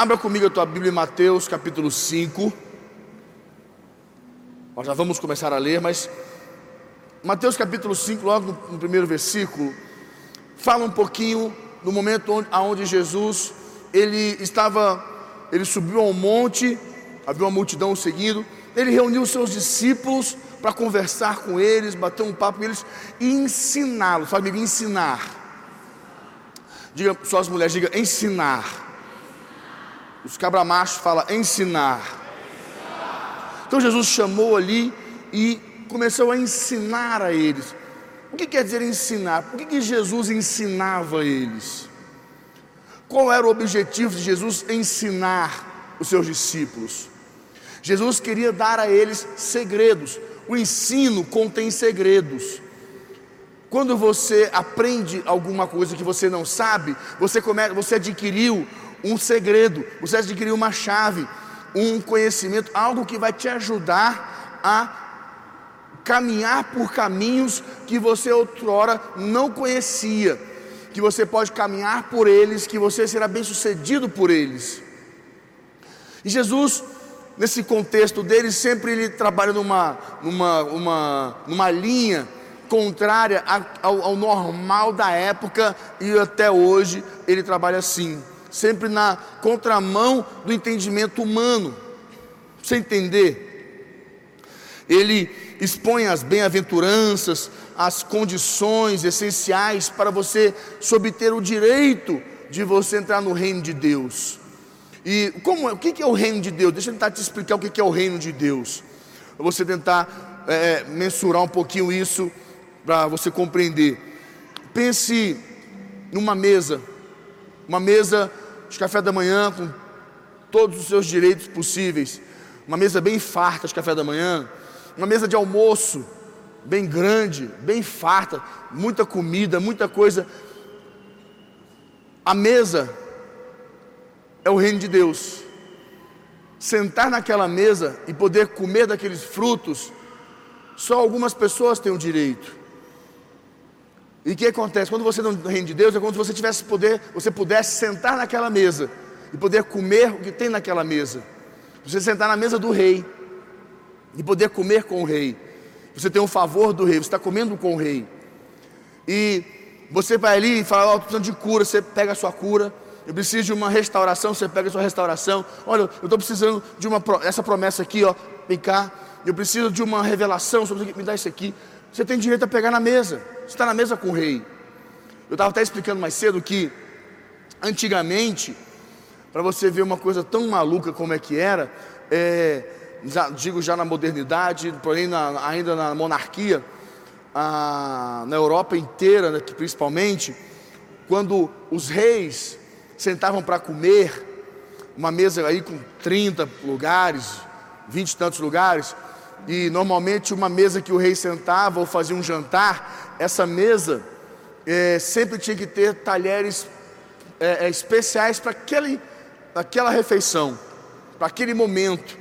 Abra comigo a tua Bíblia em Mateus capítulo 5. Nós já vamos começar a ler, mas Mateus capítulo 5, logo no, primeiro versículo, fala um pouquinho do momento onde, onde Jesus ele estava, ele subiu ao monte, havia uma multidão seguindo, ele reuniu seus discípulos para conversar com eles, bater um papo com eles e ensiná-los. Comigo, ensinar. Diga, só as mulheres, diga ensinar. Os cabramachos falam ensinar. Então Jesus chamou ali e começou a ensinar a eles. O que quer dizer ensinar? Por que, que Jesus ensinava a eles? Qual era o objetivo de Jesus ensinar os seus discípulos? Jesus queria dar a eles segredos. O ensino contém segredos. Quando você aprende alguma coisa que você não sabe, você, come, você adquiriu um segredo, você adquiriu uma chave, um conhecimento, algo que vai te ajudar a caminhar por caminhos que você outrora não conhecia, que você pode caminhar por eles, que você será bem sucedido por eles. E Jesus nesse contexto dele, sempre ele trabalha numa, numa, uma, numa linha contrária ao, ao normal da época e até hoje ele trabalha assim, sempre na contramão do entendimento humano. Você entender? Ele expõe as bem-aventuranças, as condições essenciais para você obter o direito de você entrar no reino de Deus. E como, o que é o reino de Deus? Deixa eu tentar te explicar o que é o reino de Deus. Eu vou tentar é, mensurar um pouquinho isso para você compreender. Pense numa mesa, uma mesa de café da manhã com todos os seus direitos possíveis, uma mesa bem farta de café da manhã, uma mesa de almoço bem grande, bem farta, muita comida, muita coisa. A mesa é o reino de Deus. Sentar naquela mesa e poder comer daqueles frutos, só algumas pessoas têm o direito. E o que acontece? Quando você não no reino de Deus, é como se você tivesse poder, você pudesse sentar naquela mesa e poder comer o que tem naquela mesa. Você sentar na mesa do rei e poder comer com o rei. Você tem o favor do rei, você está comendo com o rei. E você vai ali e fala, ó, oh, precisando de cura, você pega a sua cura eu preciso de uma restauração, você pega a sua restauração. Olha, eu estou precisando de uma essa promessa aqui, ó. Vem cá. Eu preciso de uma revelação sobre me dá isso aqui. Você tem direito a pegar na mesa. Está na mesa com o rei. Eu estava até explicando mais cedo que antigamente, para você ver uma coisa tão maluca como é que era, é, já, digo já na modernidade, porém na, ainda na monarquia, a, na Europa inteira, né, principalmente, quando os reis sentavam para comer, uma mesa aí com 30 lugares, 20 e tantos lugares, e normalmente uma mesa que o rei sentava ou fazia um jantar, essa mesa é, sempre tinha que ter talheres é, especiais para aquela refeição, para aquele momento.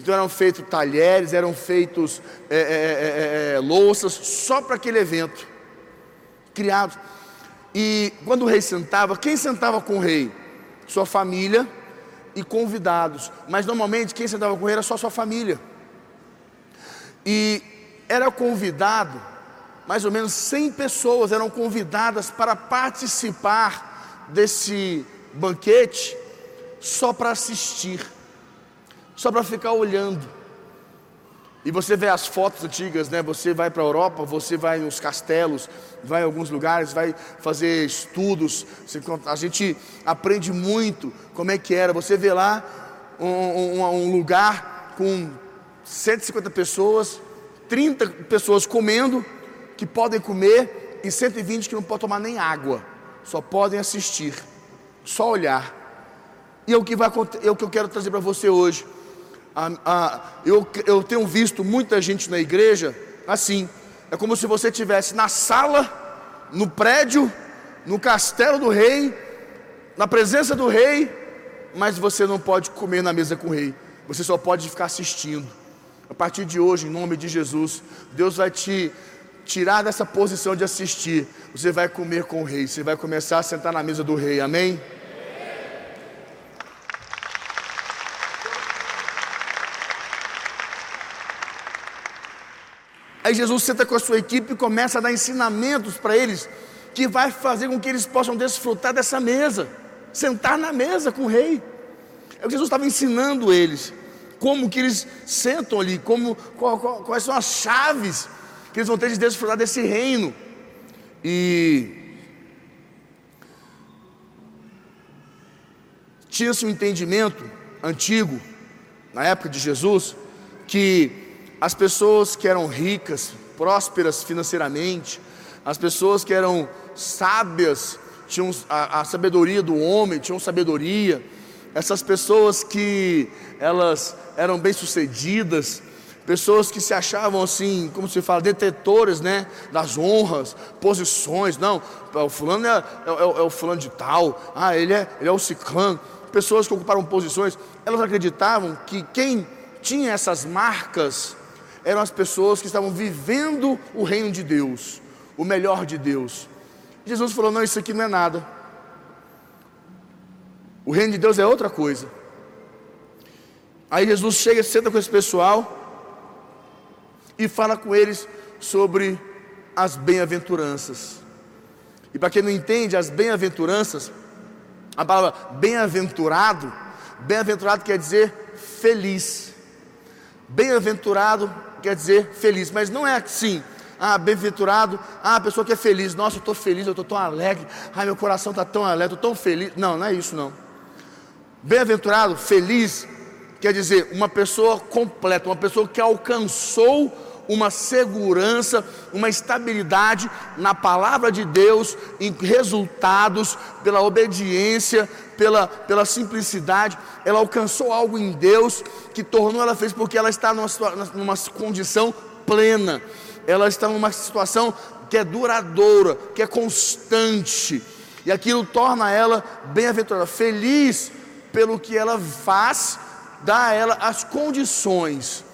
Então eram feitos talheres, eram feitos é, louças só para aquele evento, criados. E quando o rei sentava, quem sentava com o rei? Sua família e convidados. Mas normalmente quem sentava com o rei era só sua família. E era convidado, mais ou menos 100 pessoas eram convidadas para participar desse banquete só para assistir, só para ficar olhando. E você vê as fotos antigas, né? Você vai para a Europa, você vai nos castelos, vai em alguns lugares, vai fazer estudos. a gente aprende muito como é que era. Você vê lá um, um, um lugar com 150 pessoas, 30 pessoas comendo, que podem comer, e 120 que não podem tomar nem água, só podem assistir, só olhar. E é o que, vai, é o que eu quero trazer para você hoje eu, eu tenho visto muita gente na igreja assim. É como se você estivesse na sala, no prédio, no castelo do rei, na presença do rei, mas você não pode comer na mesa com o rei. Você só pode ficar assistindo. A partir de hoje, em nome de Jesus, Deus vai te tirar dessa posição de assistir. Você vai comer com o rei, você vai começar a sentar na mesa do rei, amém? Aí Jesus senta com a sua equipe e começa a dar ensinamentos para eles que vai fazer com que eles possam desfrutar dessa mesa, sentar na mesa com o rei. É o que Jesus estava ensinando eles como que eles sentam ali, como, qual, qual, quais são as chaves que eles vão ter de desfrutar desse reino. E tinha-se um entendimento antigo, na época de Jesus, que as pessoas que eram ricas, prósperas financeiramente, as pessoas que eram sábias, tinham a, a sabedoria do homem, tinham sabedoria, essas pessoas que elas eram bem-sucedidas, pessoas que se achavam assim, como se fala, detetores, né, das honras, posições, não, o fulano é, é, é, é o fulano de tal, ah, ele é, ele é o ciclano, pessoas que ocuparam posições, elas acreditavam que quem tinha essas marcas eram as pessoas que estavam vivendo o reino de Deus, o melhor de Deus. Jesus falou: não, isso aqui não é nada. O reino de Deus é outra coisa. Aí Jesus chega, senta com esse pessoal e fala com eles sobre as bem-aventuranças. E para quem não entende, as bem-aventuranças, a palavra bem-aventurado, bem-aventurado quer dizer feliz. Bem-aventurado quer dizer feliz, mas não é assim. Ah, bem-aventurado, ah, a pessoa que é feliz, nossa, eu estou feliz, eu estou tão alegre, ai, meu coração está tão alegre, estou tão feliz. Não, não é isso não. Bem-aventurado, feliz, quer dizer uma pessoa completa, uma pessoa que alcançou uma segurança, uma estabilidade na palavra de Deus, em resultados, pela obediência, pela, pela simplicidade. Ela alcançou algo em Deus que tornou ela feliz, porque ela está numa, numa condição plena, ela está numa situação que é duradoura, que é constante, e aquilo torna ela bem-aventurada, feliz pelo que ela faz, dá a ela as condições.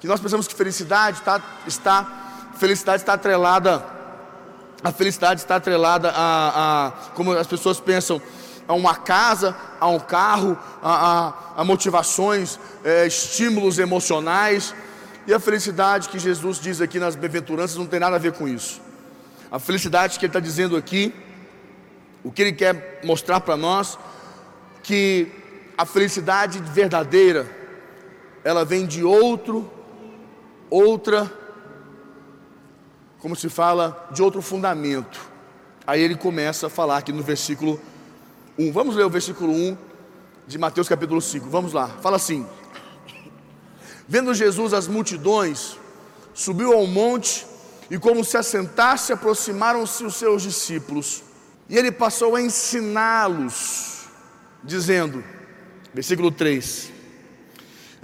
Que nós pensamos que felicidade tá, está, felicidade está atrelada, a felicidade está atrelada a, a como as pessoas pensam, a uma casa, a um carro, a, a, a motivações, é, estímulos emocionais. E a felicidade que Jesus diz aqui nas bem-aventuranças não tem nada a ver com isso. A felicidade que ele está dizendo aqui, o que ele quer mostrar para nós, que a felicidade verdadeira, ela vem de outro, outra, como se fala, de outro fundamento. Aí ele começa a falar aqui no versículo 1. Vamos ler o versículo 1 de Mateus capítulo 5. Vamos lá. Fala assim: Vendo Jesus as multidões, subiu ao monte e, como se assentasse, aproximaram-se os seus discípulos. E ele passou a ensiná-los, dizendo: Versículo 3: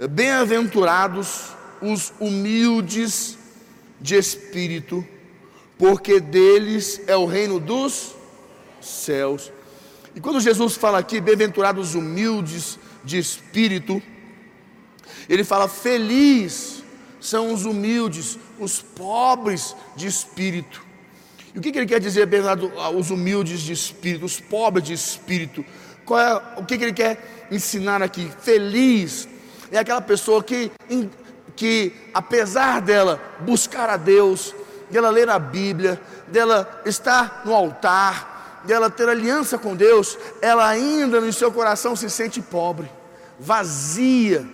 Bem-aventurados os humildes de espírito, porque deles é o reino dos céus. E quando Jesus fala aqui, bem-aventurados os humildes de espírito, ele fala: feliz são os humildes, os pobres de espírito. E o que, ele quer dizer, bem-aventurado os humildes de espírito, os pobres de espírito? Qual é, o que, que ele quer ensinar aqui? Feliz é aquela pessoa que, que, apesar dela buscar a Deus, dela ler a Bíblia, dela estar no altar, dela ter aliança com Deus, ela ainda no seu coração se sente pobre, vazia.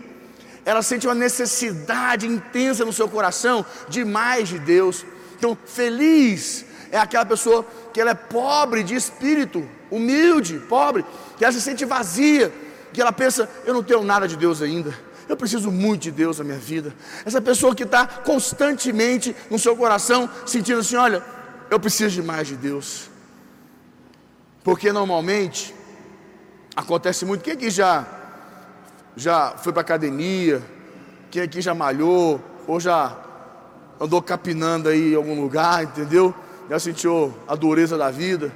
Ela sente uma necessidade intensa no seu coração de mais de Deus. Então, feliz é aquela pessoa que ela é pobre de espírito, humilde, pobre, que ela se sente vazia, que ela pensa: eu não tenho nada de Deus ainda, eu preciso muito de Deus na minha vida. Essa pessoa que está constantemente no seu coração sentindo assim: olha, eu preciso de mais de Deus, porque normalmente acontece muito. Quem aqui já já foi para academia? Quem aqui já malhou ou já andou capinando aí em algum lugar, entendeu? Já sentiu a dureza da vida?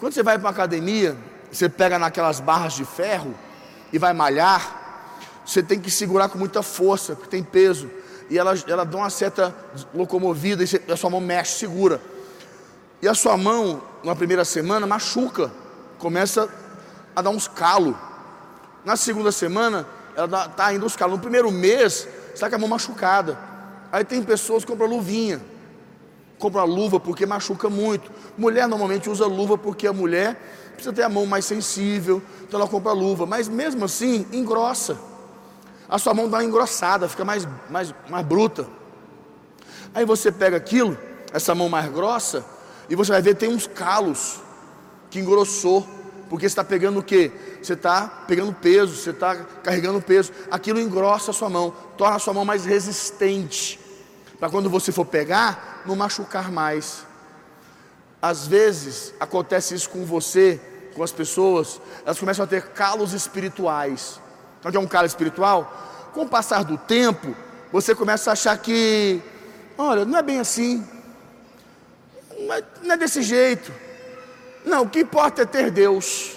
Quando você vai para uma academia, você pega naquelas barras de ferro e vai malhar, você tem que segurar com muita força, porque tem peso. E ela, ela dá uma certa locomovida e a sua mão mexe, segura. E a sua mão, na primeira semana, machuca, começa a dar uns calos. Na segunda semana, ela está indo uns calos. No primeiro mês, você está com a mão machucada. Aí tem pessoas que compram luvinha, compram a luva porque machuca muito. Mulher normalmente usa luva porque a mulher precisa ter a mão mais sensível, então ela compra luva, mas mesmo assim engrossa. A sua mão dá uma engrossada, fica mais, mais, mais bruta. Aí você pega aquilo, essa mão mais grossa, e você vai ver tem uns calos que engrossou, porque você está pegando o que? Você está pegando peso, você está carregando peso. Aquilo engrossa a sua mão, torna a sua mão mais resistente, para quando você for pegar, não machucar mais. Às vezes acontece isso com você, com as pessoas, elas começam a ter calos espirituais. Então, o que é um calo espiritual? Com o passar do tempo, você começa a achar que, olha, não é bem assim, não é, desse jeito. Não, o que importa é ter Deus.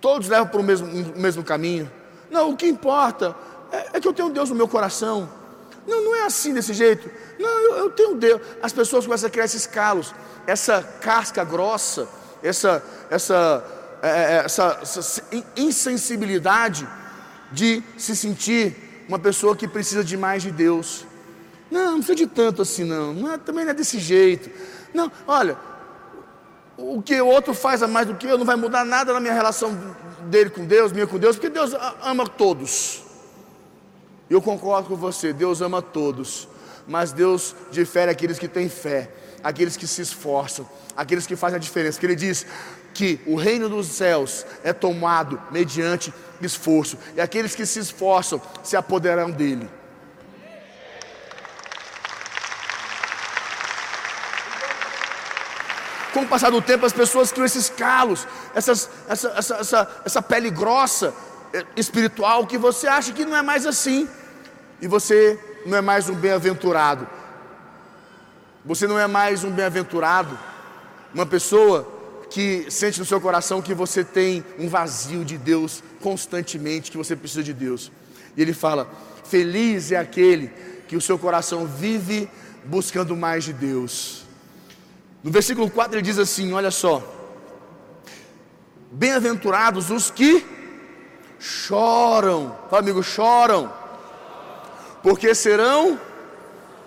Todos levam para o mesmo, mesmo caminho. Não, o que importa é, é, que eu tenho Deus no meu coração. Não, não é assim desse jeito. Não, eu, eu tenho Deus. As pessoas começam a criar esses calos, essa casca grossa, essa, essa, é, é, essa, essa insensibilidade de se sentir uma pessoa que precisa de mais de Deus. Não, não precisa de tanto assim, não. não é, também não é desse jeito. Não, olha, o que o outro faz a mais do que eu não vai mudar nada na minha relação dele com Deus, minha com Deus, porque Deus ama todos. Eu concordo com você, Deus ama todos, mas Deus difere aqueles que têm fé, aqueles que se esforçam, aqueles que fazem a diferença. Que Ele diz que o reino dos céus é tomado mediante esforço, e aqueles que se esforçam se apoderarão dele. Com o passar do tempo, as pessoas criam esses calos, essas, essa, essa, essa, essa pele grossa espiritual que você acha que não é mais assim, e você não é mais um bem-aventurado. Você não é mais um bem-aventurado, uma pessoa que sente no seu coração que você tem um vazio de Deus constantemente, que você precisa de Deus. E ele fala: Feliz é aquele que o seu coração vive buscando mais de Deus. No versículo 4 ele diz assim: Olha só, bem-aventurados os que choram, fala amigo, choram, porque serão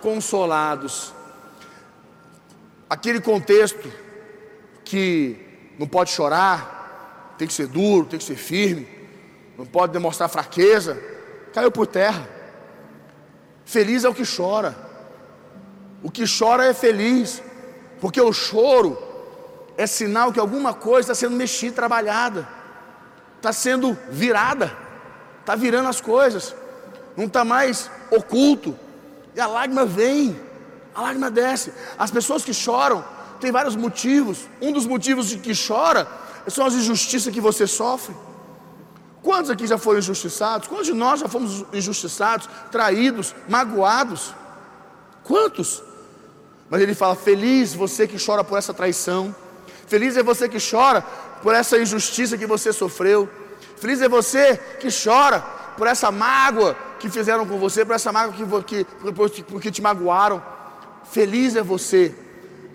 consolados. Aquele contexto que não pode chorar, tem que ser duro, tem que ser firme, não pode demonstrar fraqueza, caiu por terra. Feliz é o que chora, o que chora é feliz, porque o choro é sinal que alguma coisa está sendo mexida, trabalhada, está sendo virada, está virando as coisas, não está mais oculto, e a lágrima vem, a lágrima desce. As pessoas que choram têm vários motivos, um dos motivos de que chora são as injustiças que você sofre. Quantos aqui já foram injustiçados? Quantos de nós já fomos injustiçados, traídos, magoados? Quantos? Mas ele fala: Feliz você que chora por essa traição. Feliz é você que chora por essa injustiça que você sofreu. Feliz é você que chora por essa mágoa que fizeram com você, por essa mágoa que, que, porque te magoaram. Feliz é você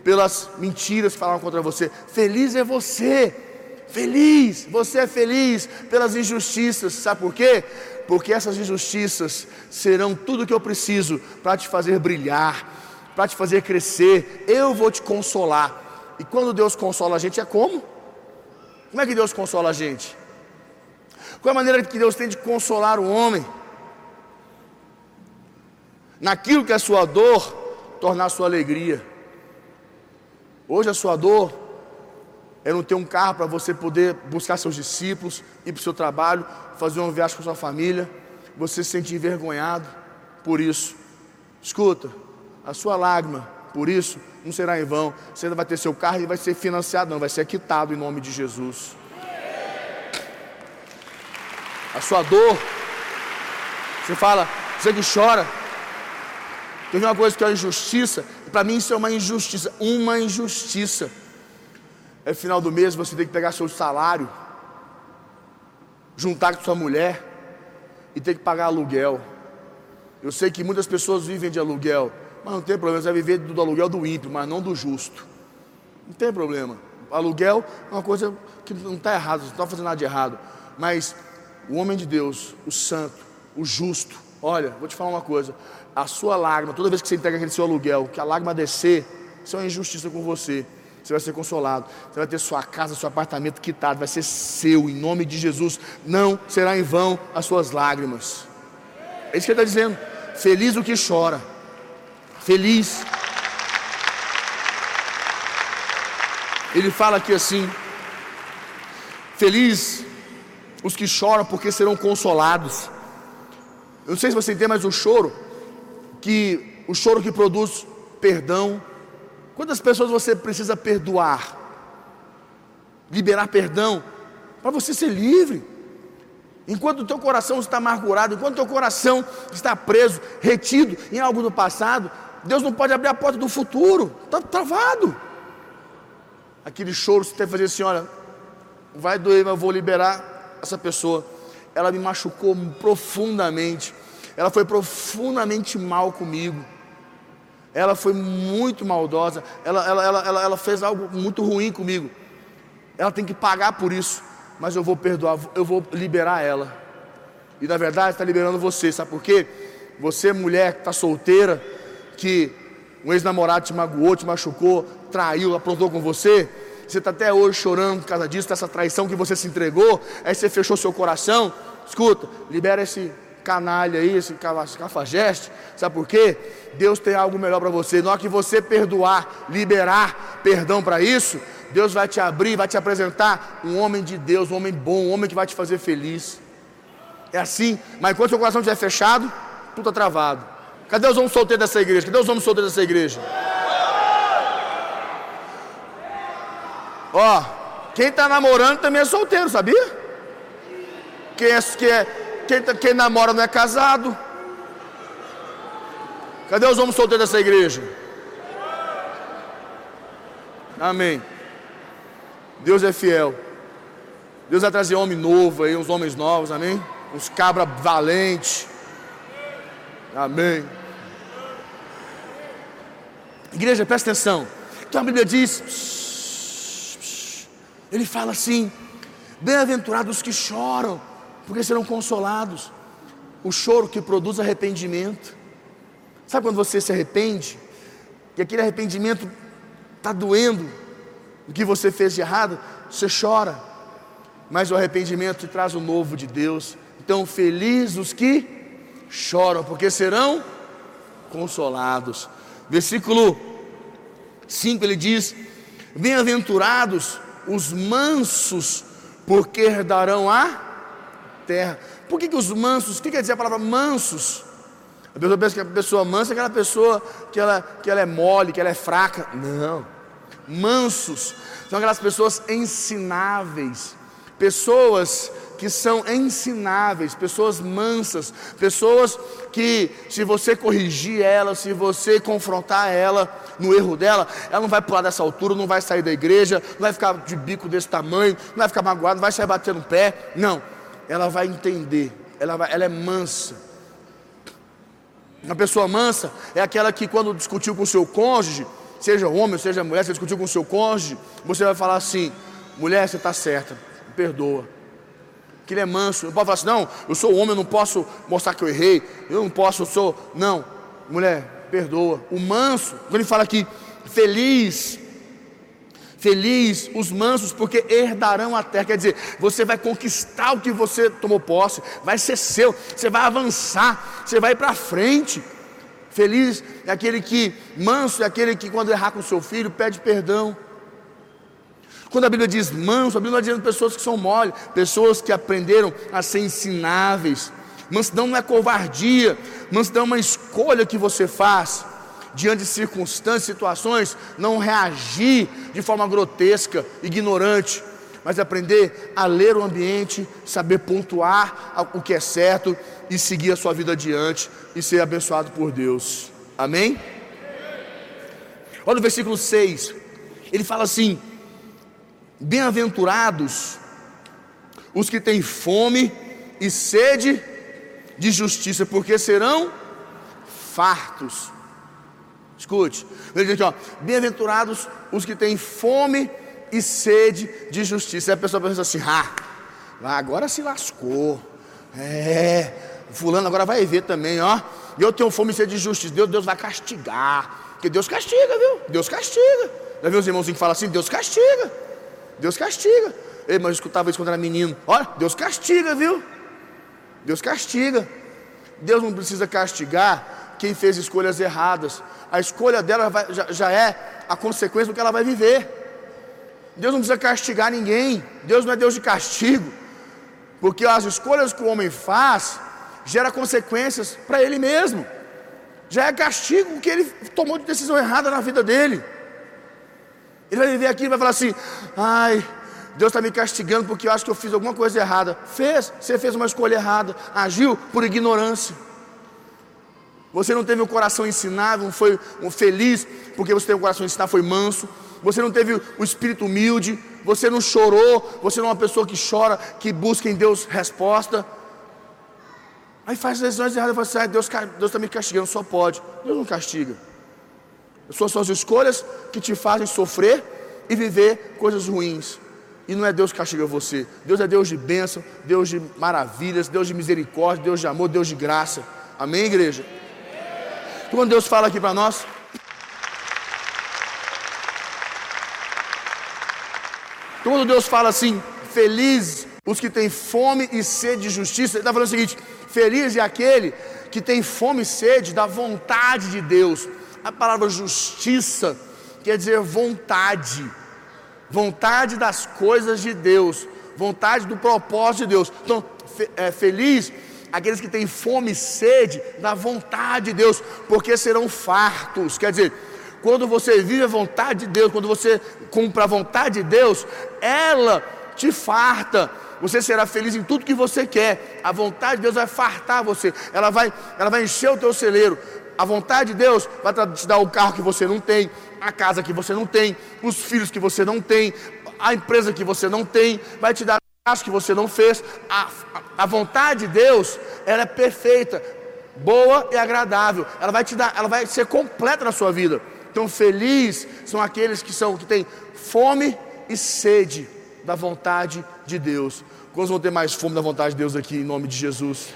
pelas mentiras que falaram contra você. Feliz é você. Feliz, você é feliz pelas injustiças. Sabe por quê? Porque essas injustiças serão tudo que eu preciso para te fazer brilhar para te fazer crescer, eu vou te consolar. E quando Deus consola a gente é como? Como é que Deus consola a gente? Qual é a maneira que Deus tem de consolar o homem? Naquilo que é sua dor, tornar sua alegria. Hoje a sua dor é não ter um carro para você poder buscar seus discípulos, ir para o seu trabalho, fazer uma viagem com sua família, você se sentir envergonhado por isso. Escuta, a sua lágrima, por isso, não será em vão. Você ainda vai ter seu carro e vai ser financiado, não, vai ser quitado em nome de Jesus. A sua dor, você fala, você que chora. Teve uma coisa que é uma injustiça, para mim isso é uma injustiça, uma injustiça. É final do mês, você tem que pegar seu salário, juntar com sua mulher e ter que pagar aluguel. Eu sei que muitas pessoas vivem de aluguel. Mas não tem problema, você vai viver do aluguel do ímpio, mas não do justo. Não tem problema. Aluguel é uma coisa que não está errado, você não está fazendo nada de errado. Mas o homem de Deus, o santo, o justo, Olha, vou te falar uma coisa: a sua lágrima, toda vez que você entrega aquele seu aluguel, que a lágrima descer, isso é uma injustiça com você. Você vai ser consolado, você vai ter sua casa, seu apartamento quitado, vai ser seu, em nome de Jesus. Não será em vão as suas lágrimas. É isso que ele está dizendo. Feliz o que chora, feliz. Ele fala aqui assim: Feliz os que choram, porque serão consolados. Eu não sei se você entende, mas o choro, que o choro que produz perdão. Quantas pessoas você precisa perdoar? Liberar perdão para você ser livre. Enquanto o teu coração está amargurado, enquanto o teu coração está preso, retido em algo do passado, Deus não pode abrir a porta do futuro, está travado. Aquele choro, você tem que fazer assim: olha, vai doer, mas eu vou liberar essa pessoa ela me machucou profundamente. Ela foi profundamente mal comigo. Ela foi muito maldosa. Ela, ela, ela, ela, ela fez algo muito ruim comigo. Ela tem que pagar por isso. Mas eu vou perdoar, eu vou liberar ela. E na verdade está liberando você, sabe por quê? Você, mulher que está solteira, que um ex-namorado te magoou, te machucou, traiu, aprontou com você, você está até hoje chorando por causa disso, dessa traição que você se entregou, aí você fechou seu coração. Escuta, libera esse canalha aí, esse cafajeste, sabe por quê? Deus tem algo melhor para você. Na hora que você perdoar, liberar perdão para isso, Deus vai te abrir, vai te apresentar um homem de Deus, um homem bom, um homem que vai te fazer feliz. É assim, mas enquanto seu coração estiver fechado, tudo está travado. Cadê os homens solteiros dessa igreja? Cadê os homens solteiros dessa igreja? Ó, quem está namorando também é solteiro, sabia? Quem, é, quem, é, quem, tá, quem namora não é casado. Cadê os homens solteiros dessa igreja? Amém. Deus é fiel. Deus vai trazer homem novo aí, uns homens novos, amém? Uns cabra valentes. Amém. Igreja, presta atenção. Então a Bíblia diz ele fala assim: Bem-aventurados os que choram, porque serão consolados. O choro que produz arrependimento. Sabe quando você se arrepende? E aquele arrependimento está doendo, o que você fez de errado, você chora. Mas o arrependimento te traz o novo de Deus. Então, felizes os que choram, porque serão consolados. Versículo 5 ele diz: Bem-aventurados os mansos, porque herdarão a terra. Por que, que os mansos, o que quer dizer a palavra mansos? A pessoa pensa que a pessoa mansa é aquela pessoa que ela, que ela é mole, que ela é fraca. Não. Mansos são aquelas pessoas ensináveis, pessoas que são ensináveis, pessoas mansas, pessoas que, se você corrigir ela, se você confrontar ela no erro dela, ela não vai pular dessa altura, não vai sair da igreja, não vai ficar de bico desse tamanho, não vai ficar magoada, não vai sair batendo no pé. Não, ela vai entender, ela, vai, ela é mansa. Uma pessoa mansa é aquela que, quando discutiu com o seu cônjuge, seja homem, seja mulher, você discutiu com o seu cônjuge, você vai falar assim: mulher, você está certa, perdoa que ele é manso. Não pode falar assim, não, eu sou homem, eu não posso mostrar que eu errei, eu não posso, eu sou. Não, mulher, perdoa. O manso, quando ele fala aqui, feliz, feliz os mansos, porque herdarão a terra. Quer dizer, você vai conquistar o que você tomou posse, vai ser seu, você vai avançar, você vai para frente. Feliz é aquele que, manso é aquele que, quando errar com seu filho, pede perdão. Quando a Bíblia diz manso, a Bíblia está dizendo pessoas que são mole, pessoas que aprenderam a ser ensináveis. Mansidão não é covardia, mansidão é uma escolha que você faz diante de circunstâncias, situações, não reagir de forma grotesca, ignorante, mas aprender a ler o ambiente, saber pontuar o que é certo e seguir a sua vida adiante e ser abençoado por Deus. Amém? Olha o versículo 6. Ele fala assim: Bem-aventurados os que têm fome e sede de justiça, porque serão fartos. Escute, bem-aventurados os que têm fome e sede de justiça. Aí a pessoa pensa assim: ah, agora se lascou. É, fulano agora vai ver também, ó. Eu tenho fome e sede de justiça. Deus, Deus vai castigar. Porque Deus castiga, viu? Deus castiga. Já viu os irmãozinhos que falam assim? Deus castiga. Deus castiga. Ei, mas eu escutava isso quando era menino. Olha, Deus castiga, viu? Deus castiga. Deus não precisa castigar quem fez escolhas erradas. A escolha dela vai, já, já é a consequência do que ela vai viver. Deus não precisa castigar ninguém. Deus não é Deus de castigo. Porque as escolhas que o homem faz gera consequências para ele mesmo. Já é castigo que ele tomou de decisão errada na vida dele. Ele vai viver aqui e vai falar assim: ai, Deus está me castigando porque eu acho que eu fiz alguma coisa errada. Fez, você fez uma escolha errada, agiu por ignorância. Você não teve um coração ensinável, não foi um feliz, porque você teve um coração ensinado, foi manso. Você não teve o espírito humilde, você não chorou, você não é uma pessoa que chora, que busca em Deus resposta. Aí faz decisões erradas e fala assim: ah, Deus está me castigando, só pode. Deus não castiga. São suas escolhas que te fazem sofrer e viver coisas ruins. E não é Deus que castiga você. Deus é Deus de bênção, Deus de maravilhas, Deus de misericórdia, Deus de amor, Deus de graça. Amém, igreja? Então, quando Deus fala aqui para nós, então, quando Deus fala assim, feliz os que têm fome e sede de justiça, Ele está falando o seguinte: feliz é aquele que tem fome e sede da vontade de Deus. A palavra justiça quer dizer vontade vontade das coisas de Deus, vontade do propósito de Deus. Então, é, feliz aqueles que têm fome e sede da vontade de Deus, porque serão fartos. Quer dizer, quando você vive a vontade de Deus, quando você cumpre a vontade de Deus, ela te farta. Você será feliz em tudo que você quer. A vontade de Deus vai fartar você. Ela vai, ela vai encher o teu celeiro. A vontade de Deus vai te dar o carro que você não tem, a casa que você não tem, os filhos que você não tem, a empresa que você não tem, vai te dar o que você não fez. A, a, vontade de Deus, ela é perfeita, boa e agradável. Ela vai te dar, ela vai ser completa na sua vida. Então, feliz são aqueles que são que têm fome e sede da vontade de Deus. Quantos vão ter mais fome da vontade de Deus aqui em nome de Jesus?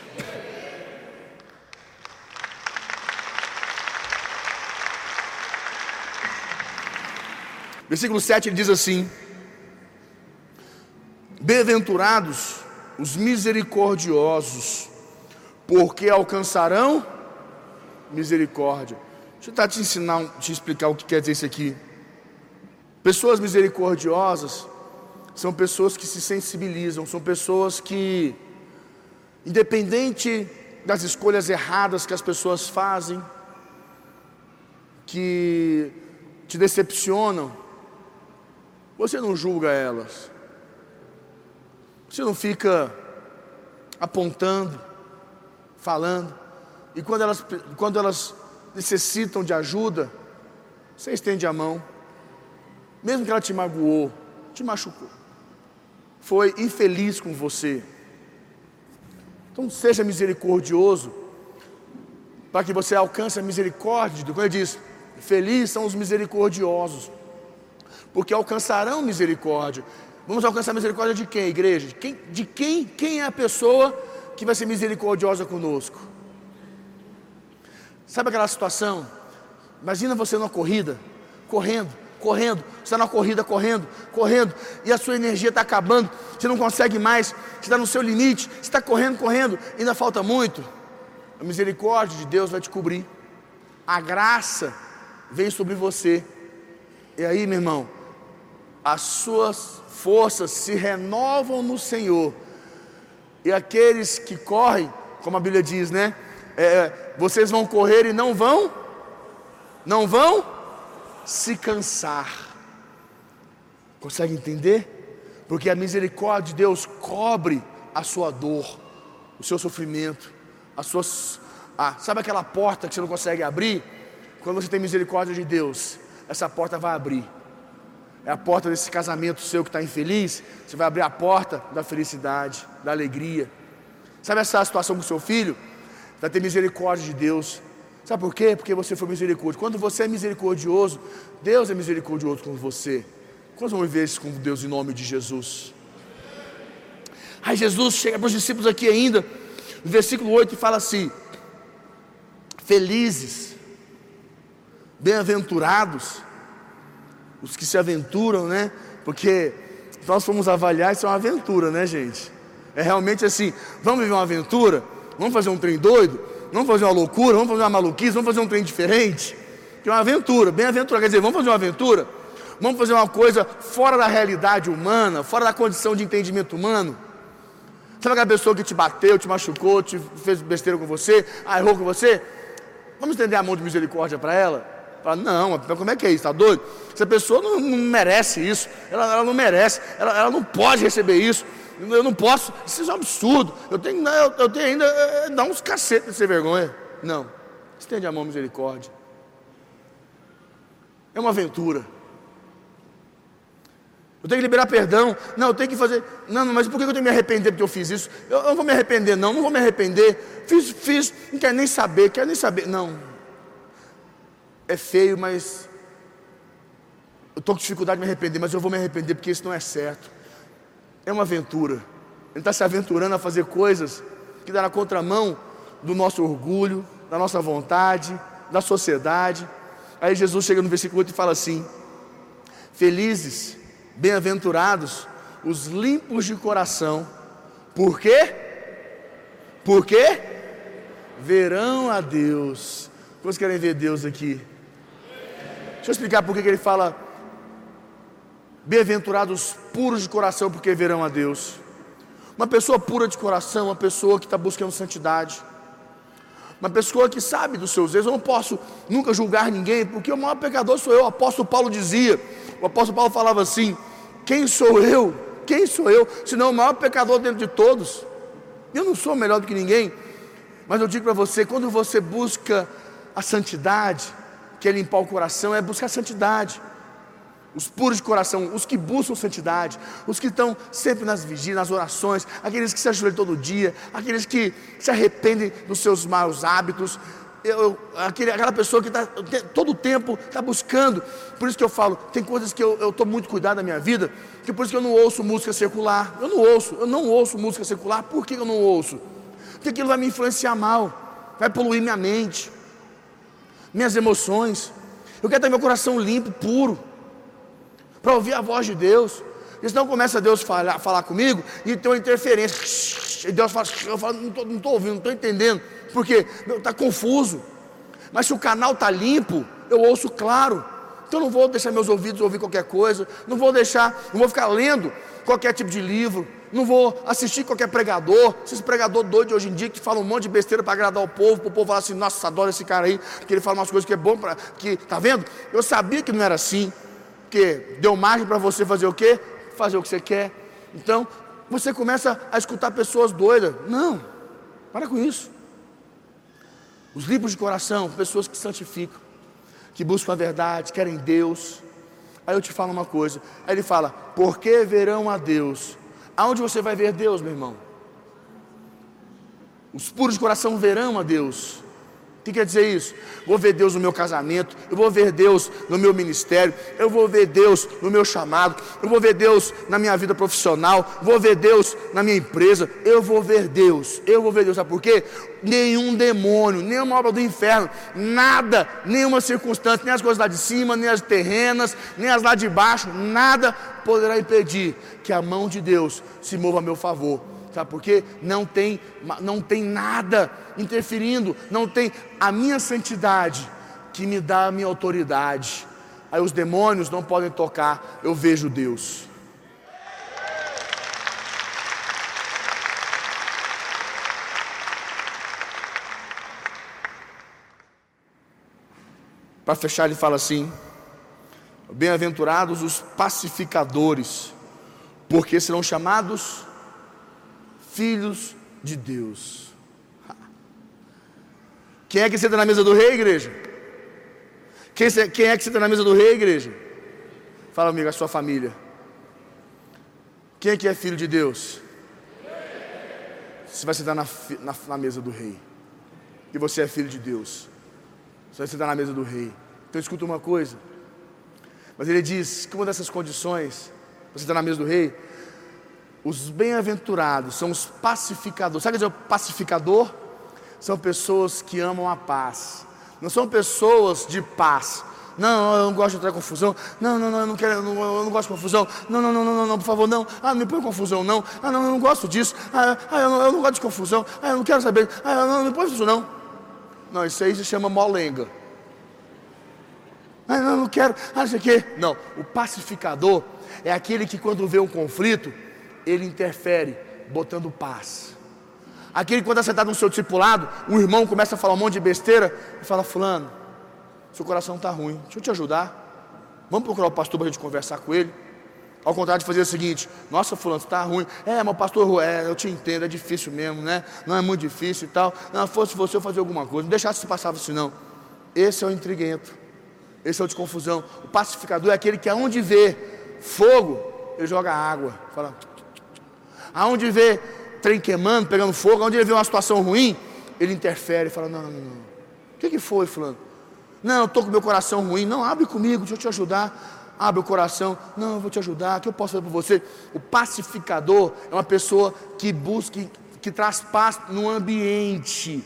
Versículo 7 ele diz assim: Bem-aventurados os misericordiosos, porque alcançarão misericórdia. Deixa eu tentar te ensinar, te explicar o que quer dizer isso aqui. Pessoas misericordiosas são pessoas que se sensibilizam, são pessoas que, independente das escolhas erradas que as pessoas fazem, que te decepcionam, você não julga elas. Você não fica apontando, falando. E quando elas, quando elas necessitam de ajuda, você estende a mão. Mesmo que ela te magoou, te machucou. Foi infeliz com você. Então seja misericordioso para que você alcance a misericórdia. Quando ele diz, felizes são os misericordiosos, porque alcançarão misericórdia. Vamos alcançar misericórdia de quem, igreja? De quem, de quem, quem é a pessoa que vai ser misericordiosa conosco? Sabe aquela situação? Imagina você numa corrida, correndo, correndo, você está na corrida, correndo, correndo, e a sua energia está acabando, você não consegue mais, você está no seu limite, você está correndo, correndo, ainda falta muito. A misericórdia de Deus vai te cobrir, a graça vem sobre você. E aí, meu irmão, as suas forças se renovam no Senhor. E aqueles que correm, como a Bíblia diz, né? É, é, vocês vão correr e não vão, não vão se cansar. Consegue entender? Porque a misericórdia de Deus cobre a sua dor, o seu sofrimento, as suas. Ah, sabe aquela porta que você não consegue abrir? Quando você tem misericórdia de Deus, essa porta vai abrir é a porta desse casamento seu que está infeliz, você vai abrir a porta da felicidade, da alegria. Sabe essa situação com seu filho? Vai ter misericórdia de Deus. Sabe por quê? Porque você foi misericordioso. Quando você é misericordioso, Deus é misericordioso com você. Quando vamos ver isso com Deus em nome de Jesus? Aí Jesus chega para os discípulos aqui ainda, No versículo 8 fala assim: Felizes, bem-aventurados, os que se aventuram, né? Porque nós fomos avaliar, isso é uma aventura, né, gente? É realmente assim: vamos viver uma aventura? Vamos fazer um trem doido? Vamos fazer uma loucura? Vamos fazer uma maluquice? Vamos fazer um trem diferente? Que é uma aventura, bem-aventura, quer dizer, vamos fazer uma aventura? Vamos fazer uma coisa fora da realidade humana, fora da condição de entendimento humano? Sabe aquela pessoa que te bateu, te machucou, te fez besteira com você, errou com você? Vamos estender a mão de misericórdia para ela? Fala, não, como é que é isso? Está doido? Essa pessoa não, não merece isso, ela, ela não merece, ela, ela, não pode receber isso, eu não posso, isso é um absurdo, eu tenho, eu, eu tenho ainda é, dar uns cacetes ser vergonha. Não, estende a mão misericórdia. É uma aventura. Eu tenho que liberar perdão. Não, eu tenho que fazer. Não, mas por que eu tenho que me arrepender porque eu fiz isso? Eu, eu não vou me arrepender, não, não vou me arrepender. Fiz, fiz, não quero nem saber, quero nem saber. Não. É feio, mas eu estou com dificuldade de me arrepender, mas eu vou me arrepender porque isso não é certo. É uma aventura. Ele está se aventurando a fazer coisas que dá na contramão do nosso orgulho, da nossa vontade, da sociedade. Aí Jesus chega no versículo 8 e fala assim: Felizes Bem-aventurados os limpos de coração. Por quê? Por quê? Verão a Deus. Quantos querem ver Deus aqui? Deixa eu explicar por que ele fala Bem-aventurados puros de coração, porque verão a Deus. Uma pessoa pura de coração, uma pessoa que está buscando santidade, uma pessoa que sabe dos seus erros. Eu não posso nunca julgar ninguém, porque o maior pecador sou eu. O apóstolo Paulo dizia: o apóstolo Paulo falava assim: Quem sou eu? Quem sou eu? Senão o maior pecador dentro de todos. Eu não sou melhor do que ninguém. Mas eu digo para você: quando você busca a santidade, quer limpar o coração, é buscar santidade. Os puros de coração, os que buscam santidade, os que estão sempre nas vigílias, nas orações, aqueles que se ajoelham todo dia, aqueles que se arrependem dos seus maus hábitos, eu, aquele, aquela pessoa que está todo o tempo está buscando. Por isso que eu falo, tem coisas que eu estou muito cuidado na minha vida, que por isso que eu não ouço música secular. Eu não ouço, eu não ouço música secular. Por que eu não ouço? Porque aquilo vai me influenciar mal, vai poluir minha mente, minhas emoções. Eu quero ter meu coração limpo, puro, para ouvir a voz de Deus. Porque senão começa Deus a falar, falar comigo e tem uma interferência. E Deus fala, eu falo, não estou ouvindo, não estou entendendo porque está confuso. Mas se o canal está limpo, eu ouço claro. Então não vou deixar meus ouvidos ouvir qualquer coisa, não vou deixar, não vou ficar lendo qualquer tipo de livro, não vou assistir qualquer pregador, esses pregador doido hoje em dia que falam um monte de besteira para agradar o povo, para o povo falar assim, nossa, adoro esse cara aí, que ele fala umas coisas que é bom para. que Tá vendo? Eu sabia que não era assim, que deu margem para você fazer o quê? Fazer o que você quer. Então, você começa a escutar pessoas doidas. Não, para com isso. Os limpos de coração, pessoas que santificam, que buscam a verdade, querem Deus. Aí eu te falo uma coisa. Aí ele fala: Por que verão a Deus? Aonde você vai ver Deus, meu irmão? Os puros de coração verão a Deus que quer dizer isso? Vou ver Deus no meu casamento, eu vou ver Deus no meu ministério, eu vou ver Deus no meu chamado, eu vou ver Deus na minha vida profissional, vou ver Deus na minha empresa, eu vou ver Deus, eu vou ver Deus, sabe por quê? Nenhum demônio, nenhuma obra do inferno, nada, nenhuma circunstância, nem as coisas lá de cima, nem as terrenas, nem as lá de baixo, nada poderá impedir que a mão de Deus se mova a meu favor Sabe por quê? Não tem, não tem nada interferindo, não tem a minha santidade que me dá a minha autoridade. Aí os demônios não podem tocar, eu vejo Deus. Para fechar, ele fala assim: Bem-aventurados os pacificadores, porque serão chamados filhos de Deus. Quem é que senta na mesa do rei, igreja? Quem, quem é que senta na mesa do rei, igreja? Fala amigo, a sua família. Quem é que é filho de Deus? Você vai sentar na, na, na mesa do rei. E você é filho de Deus. Você vai sentar na mesa do rei. Então escuta uma coisa. Mas ele diz que uma dessas condições, você está na mesa do rei, Os bem-aventurados são os pacificadores. Sabe o que é o pacificador? São pessoas que amam a paz. Não são pessoas de paz. Não, eu não gosto de entrar em confusão. Não, não, não, eu não quero, eu não, eu não gosto de confusão. Não, não, não, não, não, por favor, não. Ah, não me põe confusão, não. Ah, não, eu não gosto disso. Ah, ah eu, não, eu não gosto de confusão. Ah, eu não quero saber. Ah, não, não me põe confusão, não. Não, isso aí se chama molenga. Ah, não, não quero. Ah, não sei o quê. Não, o pacificador é aquele que quando vê um conflito, ele interfere, botando paz. Aquele que quando está sentado no seu discipulado, o irmão começa a falar um monte de besteira e fala, fulano, seu coração está ruim, deixa eu te ajudar. Vamos procurar o pastor para a gente conversar com ele. Ao contrário de fazer o seguinte, nossa fulano, está ruim. É, mas pastor, é, eu te entendo, é difícil mesmo, né? Não é muito difícil e tal. Não, fosse você eu fazer alguma coisa, não deixasse se passar assim não. Esse é o intriguento, esse é o de confusão. O pacificador é aquele que aonde vê fogo, ele joga água. Fala, Aonde vê trem queimando, pegando fogo, aonde ele vê uma situação ruim, ele interfere e fala: Não, não, não. O que, que foi, Fulano? Não, eu estou com meu coração ruim. Não, abre comigo, deixa eu te ajudar. Abre o coração. Não, eu vou te ajudar. O que eu posso fazer por você? O pacificador é uma pessoa que busca, que, que traz paz no ambiente.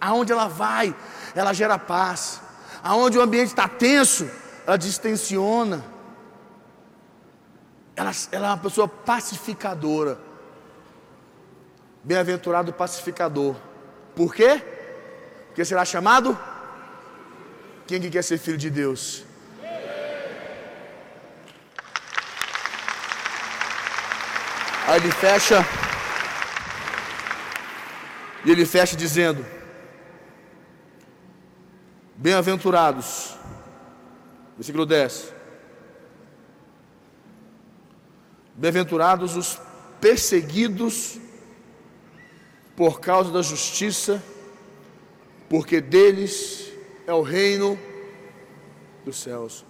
Aonde ela vai, ela gera paz. Aonde o ambiente está tenso, ela distensiona. Ela, ela é uma pessoa pacificadora. Bem-aventurado pacificador. Por quê? Porque será chamado? Quem que quer ser filho de Deus? Aí ele fecha. E ele fecha dizendo: Bem-aventurados. Versículo 10. Bem-aventurados os perseguidos por causa da justiça, porque deles é o reino dos céus.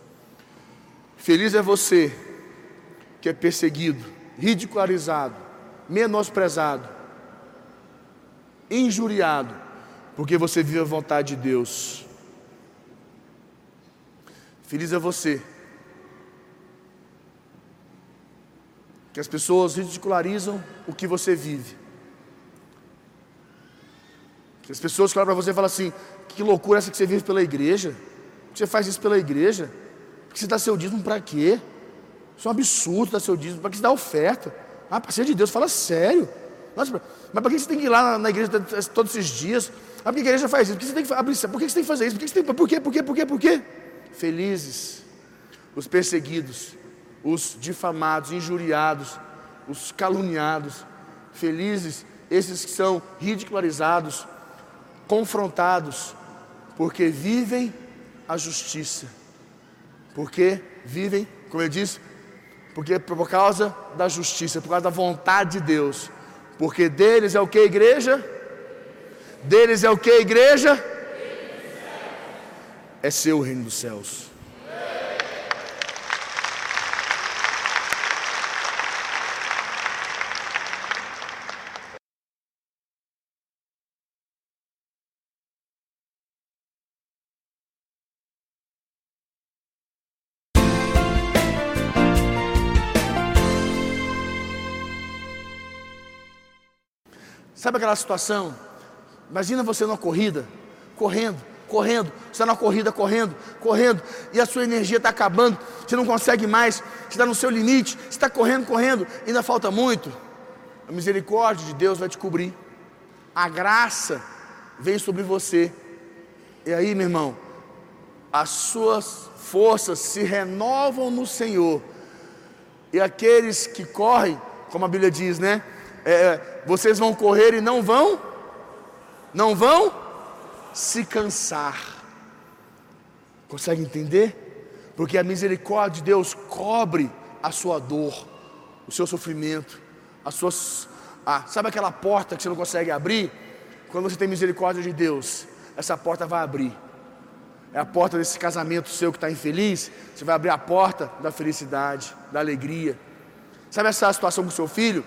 Feliz é você que é perseguido, ridicularizado, menosprezado, injuriado, porque você vive a vontade de Deus. Feliz é você que as pessoas ridicularizam o que você vive as pessoas olham para você e falam assim: que loucura essa que você vive pela igreja? Que você faz isso pela igreja? Que você dá seu dízimo para quê? Isso é um absurdo dar seu dízimo. Para que você dá oferta? Ah, para ser de Deus, fala sério. Nossa, mas para que você tem que ir lá na igreja todos esses dias? Ah, que a igreja faz isso? Por que você tem que, abrir, por que você tem que fazer isso? Por, que você tem, por quê? Por quê? Por quê? Por quê? Felizes os perseguidos, os difamados, injuriados, os caluniados. Felizes esses que são ridicularizados, confrontados, porque vivem a justiça. Porque vivem, como eu disse, porque por causa da justiça, por causa da vontade de Deus. Porque deles é o que igreja? Deles é o que igreja? É seu o reino dos céus. Sabe aquela situação? Imagina você numa corrida, correndo, correndo, você está na corrida, correndo, correndo, e a sua energia está acabando, você não consegue mais, você está no seu limite, você está correndo, correndo, ainda falta muito. A misericórdia de Deus vai te cobrir, a graça vem sobre você, e aí, meu irmão, as suas forças se renovam no Senhor, e aqueles que correm, como a Bíblia diz, né? É, vocês vão correr e não vão, não vão se cansar. Consegue entender? Porque a misericórdia de Deus cobre a sua dor, o seu sofrimento, as suas. Ah, sabe aquela porta que você não consegue abrir? Quando você tem misericórdia de Deus, essa porta vai abrir. É a porta desse casamento seu que está infeliz. Você vai abrir a porta da felicidade, da alegria. Sabe essa situação com seu filho?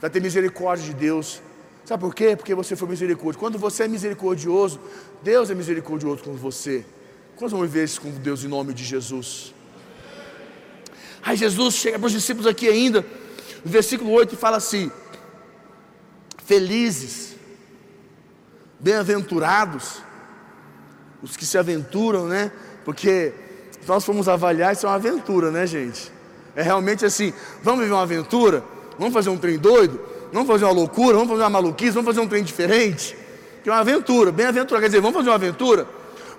Vai ter misericórdia de Deus. Sabe por quê? Porque você foi misericórdia. Quando você é misericordioso, Deus é misericordioso com você. Quando vamos ver isso com Deus em nome de Jesus? Aí Jesus chega para os discípulos aqui ainda, No versículo 8 fala assim: Felizes, bem-aventurados, os que se aventuram, né? Porque nós fomos avaliar, isso é uma aventura, né, gente? É realmente assim: vamos viver uma aventura? Vamos fazer um trem doido? Vamos fazer uma loucura? Vamos fazer uma maluquice? Vamos fazer um trem diferente? Que é uma aventura, bem-aventura. Quer dizer, vamos fazer uma aventura?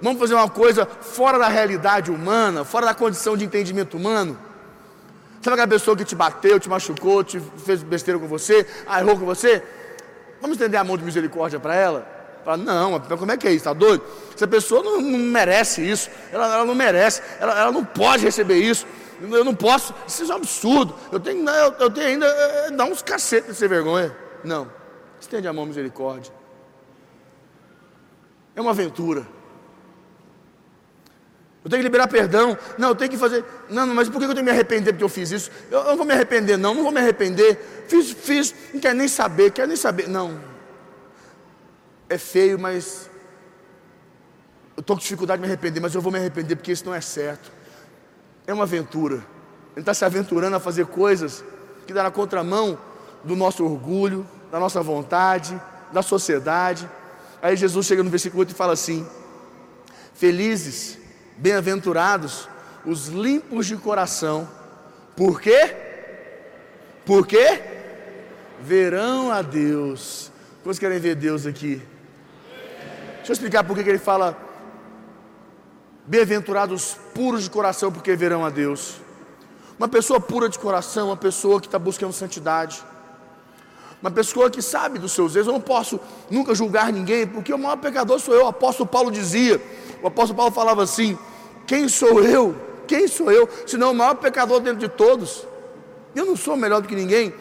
Vamos fazer uma coisa fora da realidade humana, fora da condição de entendimento humano? Sabe aquela pessoa que te bateu, te machucou, te fez besteira com você, errou com você? Vamos estender a mão de misericórdia para ela? Fala, não, como é que é isso? Está doido? Essa pessoa não, não merece isso, ela, ela não merece, ela, ela, não pode receber isso, eu não posso, isso é um absurdo, eu tenho, eu, eu tenho ainda, é, é, dá uns cacetes ser vergonha. Não, estende a mão misericórdia. É uma aventura. Eu tenho que liberar perdão. Não, eu tenho que fazer. Não, mas por que eu tenho que me arrepender porque eu fiz isso? Eu não vou me arrepender, não, não vou me arrepender. Fiz, fiz, não quero nem saber, quero nem saber. Não. É feio, mas eu estou com dificuldade de me arrepender, mas eu vou me arrepender porque isso não é certo. É uma aventura. Ele está se aventurando a fazer coisas que dá na contramão do nosso orgulho, da nossa vontade, da sociedade. Aí Jesus chega no versículo 8 e fala assim: Felizes Bem-aventurados os limpos de coração. Por quê? Por quê? Verão a Deus. Quantos querem ver Deus aqui? Deixa eu explicar por que ele fala Bem-aventurados puros de coração, porque verão a Deus. Uma pessoa pura de coração, uma pessoa que está buscando santidade, uma pessoa que sabe dos seus erros. Eu não posso nunca julgar ninguém, porque o maior pecador sou eu. O apóstolo Paulo dizia: o apóstolo Paulo falava assim: quem sou eu? Quem sou eu? Senão o maior pecador dentro de todos. Eu não sou melhor do que ninguém.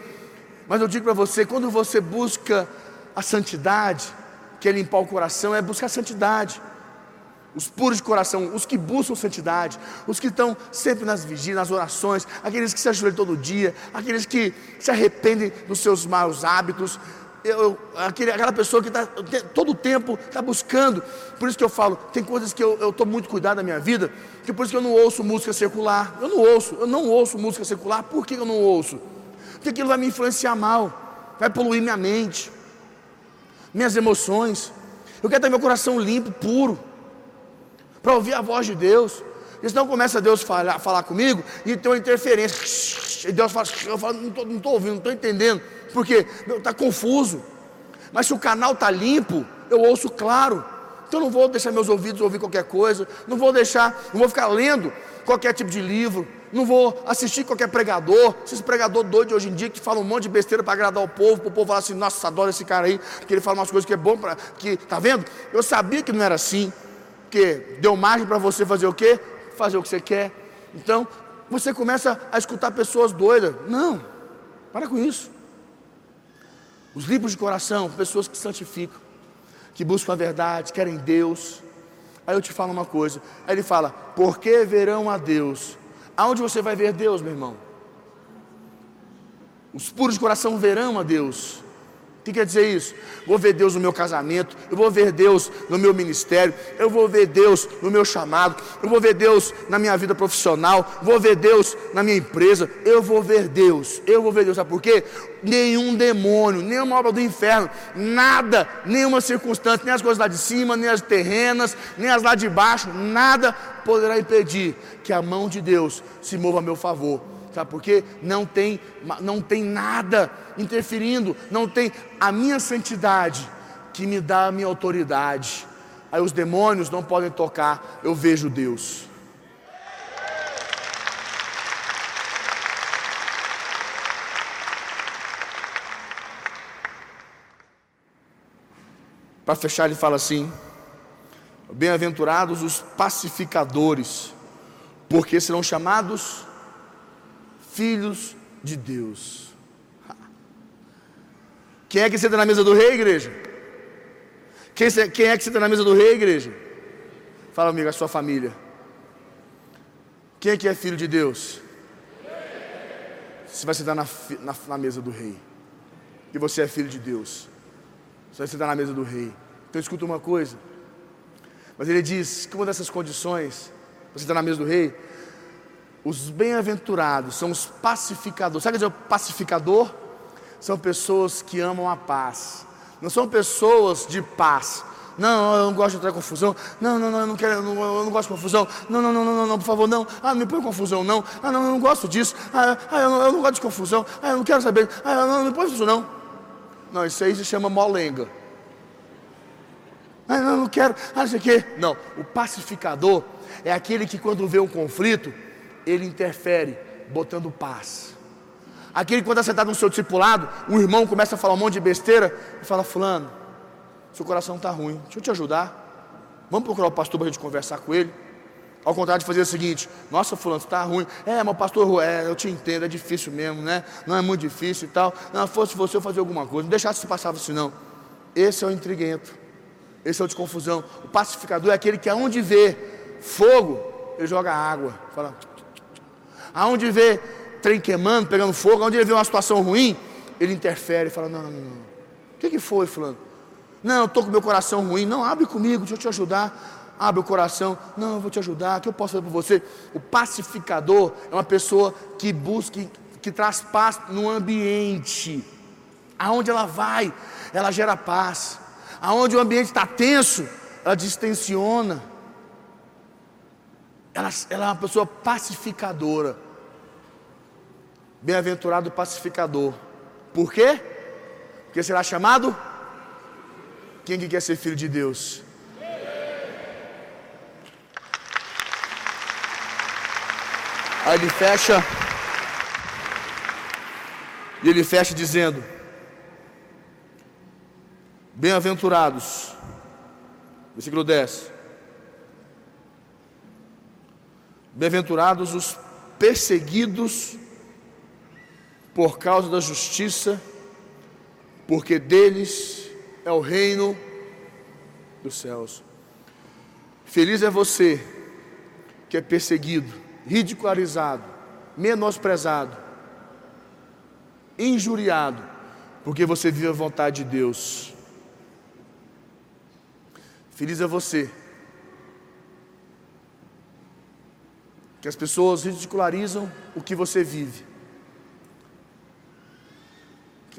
Mas eu digo para você: quando você busca a santidade, que é limpar o coração, é buscar a santidade. Os puros de coração, os que buscam santidade, os que estão sempre nas vigílias, nas orações, aqueles que se ajoelham todo dia, aqueles que se arrependem dos seus maus hábitos, eu, aquele, aquela pessoa que está todo o tempo está buscando. Por isso que eu falo, tem coisas que eu estou muito cuidado da minha vida, que por isso que eu não ouço música secular. Eu não ouço, eu não ouço música secular. Por que eu não ouço? Porque aquilo vai me influenciar mal, vai poluir minha mente, minhas emoções. Eu quero ter meu coração limpo, puro, para ouvir a voz de Deus. E senão começa Deus a falar, falar comigo e tem uma interferência. E Deus fala, eu falo, não estou ouvindo, não estou entendendo porque está confuso. Mas se o canal está limpo, eu ouço claro. Então não vou deixar meus ouvidos ouvir qualquer coisa, não vou deixar, não vou ficar lendo qualquer tipo de livro, não vou assistir qualquer pregador, esses pregador doido hoje em dia que falam um monte de besteira para agradar o povo, para o povo falar assim, nossa, adoro esse cara aí, porque ele fala umas coisas que é bom para. que Tá vendo? Eu sabia que não era assim, que deu margem para você fazer o quê? Fazer o que você quer. Então, você começa a escutar pessoas doidas. Não, para com isso. Os limpos de coração, pessoas que santificam, que buscam a verdade, querem Deus. Aí eu te falo uma coisa. Aí ele fala: Por que verão a Deus? Aonde você vai ver Deus, meu irmão? Os puros de coração verão a Deus. O que quer dizer isso? Vou ver Deus no meu casamento, eu vou ver Deus no meu ministério, eu vou ver Deus no meu chamado, eu vou ver Deus na minha vida profissional, vou ver Deus na minha empresa, eu vou ver Deus, eu vou ver Deus, sabe por quê? Nenhum demônio, nenhuma obra do inferno, nada, nenhuma circunstância, nem as coisas lá de cima, nem as terrenas, nem as lá de baixo, nada poderá impedir que a mão de Deus se mova a meu favor Sabe por quê? Não tem, não tem nada interferindo, não tem a minha santidade que me dá a minha autoridade. Aí os demônios não podem tocar, eu vejo Deus. Para fechar, ele fala assim: Bem-aventurados os pacificadores, porque serão chamados filhos de Deus. Quem é que senta na mesa do rei, igreja? Quem, quem é que senta na mesa do rei, igreja? Fala amigo, a sua família. Quem é que é filho de Deus? Você vai sentar na, na, na mesa do rei. E você é filho de Deus. Você vai sentar na mesa do rei. Então escuta uma coisa. Mas ele diz que uma dessas condições, você está na mesa do rei, Os bem-aventurados são os pacificadores. Sabe o que é pacificador? São pessoas que amam a paz. Não são pessoas de paz. Não, eu não gosto de entrar confusão. Não, não, não, eu não quero, eu não, eu não gosto de confusão. Não, não, não, não, não, por favor, não. Ah, não me põe confusão, não. Ah, não, eu não gosto disso. Ah, ah eu, não, eu não gosto de confusão. Ah, eu não quero saber. Ah, não, não me põe confusão, não. Não, isso aí se chama molenga. Ah, não, não quero. Ah, não sei o quê. Não, o pacificador é aquele que quando vê um conflito, ele interfere, botando paz. Aquele que quando está sentado no seu discipulado, o irmão começa a falar um monte de besteira e fala, fulano, seu coração está ruim, deixa eu te ajudar. Vamos procurar o pastor para a gente conversar com ele. Ao contrário de fazer o seguinte, nossa fulano, está ruim. É, mas pastor, é, eu te entendo, é difícil mesmo, né? Não é muito difícil e tal. Não, fosse você eu fazer alguma coisa, não deixasse se passar assim não. Esse é o intriguento. Esse é o de confusão. O pacificador é aquele que aonde vê fogo, ele joga água. Fala. Aonde vê trem queimando, pegando fogo, onde ele vê uma situação ruim, ele interfere e fala: Não, não, não, não. O que, que foi, Fulano? Não, eu estou com meu coração ruim. Não, abre comigo, deixa eu te ajudar. Abre o coração. Não, eu vou te ajudar. O que eu posso fazer por você? O pacificador é uma pessoa que busca, que traz paz no ambiente. Aonde ela vai, ela gera paz. Aonde o ambiente está tenso, ela distensiona. Ela, ela é uma pessoa pacificadora. Bem-aventurado pacificador. Por quê? Porque será chamado? Quem que quer ser filho de Deus? Aí ele fecha. E ele fecha dizendo: Bem-aventurados. Versículo 10. Bem-aventurados os perseguidos por causa da justiça, porque deles é o reino dos céus. Feliz é você que é perseguido, ridicularizado, menosprezado, injuriado, porque você vive a vontade de Deus. Feliz é você que as pessoas ridicularizam o que você vive,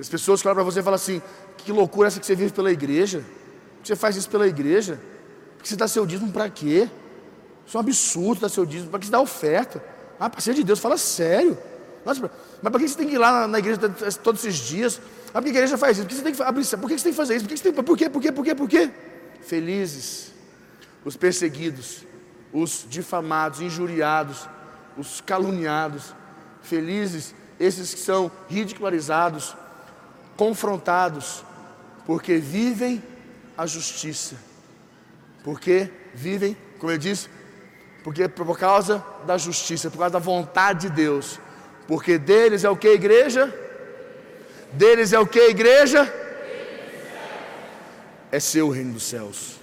as pessoas que olham para você e falam assim: que loucura essa que você vive pela igreja? Que você faz isso pela igreja? Que você dá seu dízimo para quê? Isso é um absurdo dar seu dízimo. Para que você dá oferta? Ah, para ser de Deus, fala sério. Nossa, mas para que você tem que ir lá na igreja todos esses dias? Ah, por que a igreja faz isso? Por que você tem que abrir Por que você tem que fazer isso? Por, que você tem... por quê? Por quê? Por quê? Por quê? Felizes os perseguidos, os difamados, injuriados, os caluniados. Felizes esses que são ridicularizados, confrontados, porque vivem a justiça, porque vivem, como eu disse, porque por causa da justiça, por causa da vontade de Deus, porque deles é o que igreja? Deles é o que igreja? É seu o reino dos céus.